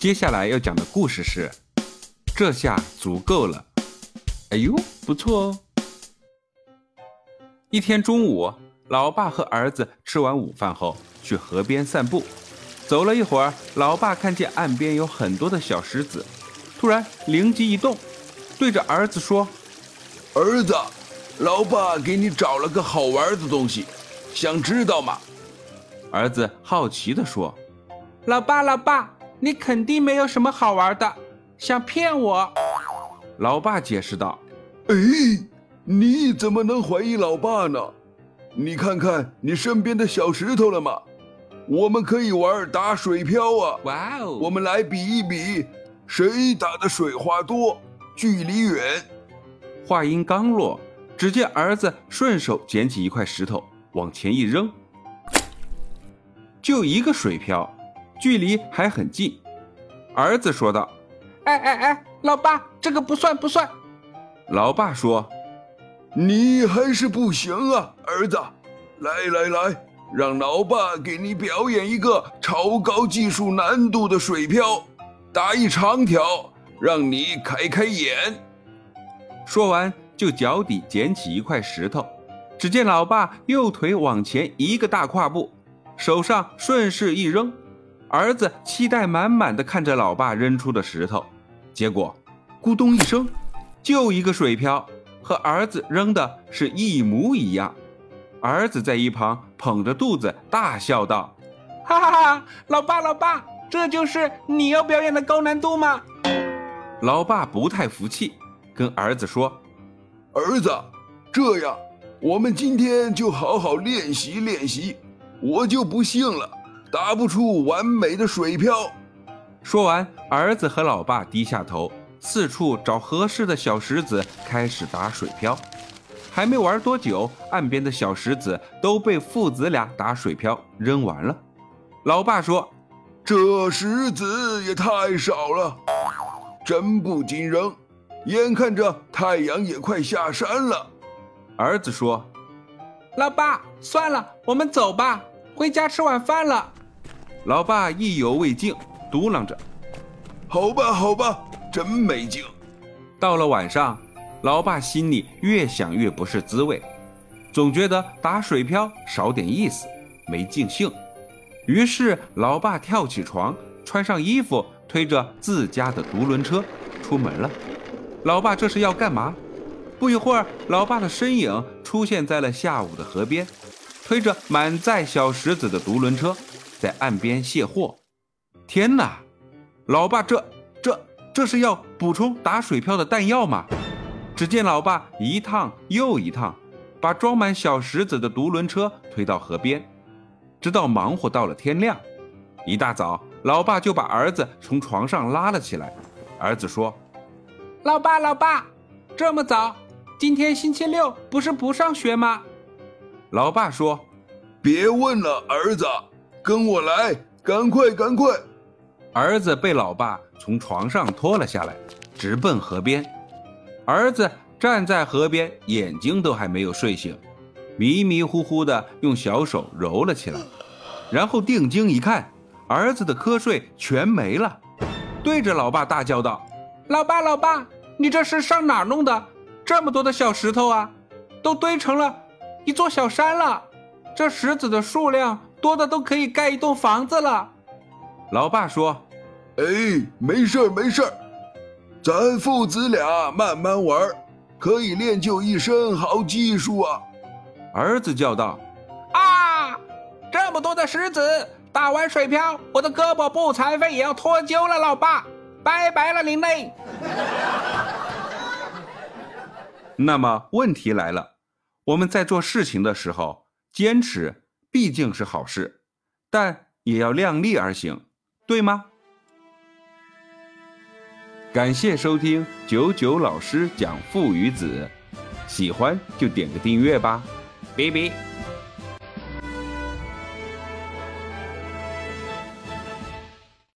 接下来要讲的故事是，这下足够了。哎呦，不错哦。一天中午，老爸和儿子吃完午饭后去河边散步，走了一会儿，老爸看见岸边有很多的小石子，突然灵机一动，对着儿子说：“儿子，老爸给你找了个好玩的东西，想知道吗？”儿子好奇地说：“老爸，老爸。”你肯定没有什么好玩的，想骗我？老爸解释道：“哎，你怎么能怀疑老爸呢？你看看你身边的小石头了吗？我们可以玩打水漂啊！哇哦，我们来比一比，谁打的水花多，距离远。”话音刚落，只见儿子顺手捡起一块石头往前一扔，就一个水漂。距离还很近，儿子说道：“哎哎哎，老爸，这个不算不算。”老爸说：“你还是不行啊，儿子，来来来，让老爸给你表演一个超高技术难度的水漂，打一长条，让你开开眼。”说完，就脚底捡起一块石头，只见老爸右腿往前一个大跨步，手上顺势一扔。儿子期待满满的看着老爸扔出的石头，结果，咕咚一声，就一个水漂，和儿子扔的是一模一样。儿子在一旁捧着肚子大笑道：“哈哈哈，老爸老爸，这就是你要表演的高难度吗？”老爸不太服气，跟儿子说：“儿子，这样，我们今天就好好练习练习，我就不信了。”打不出完美的水漂。说完，儿子和老爸低下头，四处找合适的小石子，开始打水漂。还没玩多久，岸边的小石子都被父子俩打水漂扔完了。老爸说：“这石子也太少了，真不禁扔。眼看着太阳也快下山了。”儿子说：“老爸，算了，我们走吧，回家吃晚饭了。”老爸意犹未尽，嘟囔着：“好吧，好吧，真没劲。”到了晚上，老爸心里越想越不是滋味，总觉得打水漂少点意思，没尽兴。于是，老爸跳起床，穿上衣服，推着自家的独轮车出门了。老爸这是要干嘛？不一会儿，老爸的身影出现在了下午的河边，推着满载小石子的独轮车。在岸边卸货，天哪！老爸，这、这、这是要补充打水漂的弹药吗？只见老爸一趟又一趟，把装满小石子的独轮车推到河边，直到忙活到了天亮。一大早，老爸就把儿子从床上拉了起来。儿子说：“老爸，老爸，这么早？今天星期六，不是不上学吗？”老爸说：“别问了，儿子。”跟我来，赶快，赶快！儿子被老爸从床上拖了下来，直奔河边。儿子站在河边，眼睛都还没有睡醒，迷迷糊糊的用小手揉了起来，然后定睛一看，儿子的瞌睡全没了，对着老爸大叫道：“老爸，老爸，你这是上哪弄的？这么多的小石头啊，都堆成了一座小山了。这石子的数量……”多的都可以盖一栋房子了，老爸说：“哎，没事儿没事儿，咱父子俩慢慢玩，可以练就一身好技术啊。”儿子叫道：“啊，这么多的石子，打完水漂，我的胳膊不残废也要脱臼了，老爸，拜拜了您嘞。”那么问题来了，我们在做事情的时候，坚持。毕竟是好事，但也要量力而行，对吗？感谢收听九九老师讲父与子，喜欢就点个订阅吧，拜拜。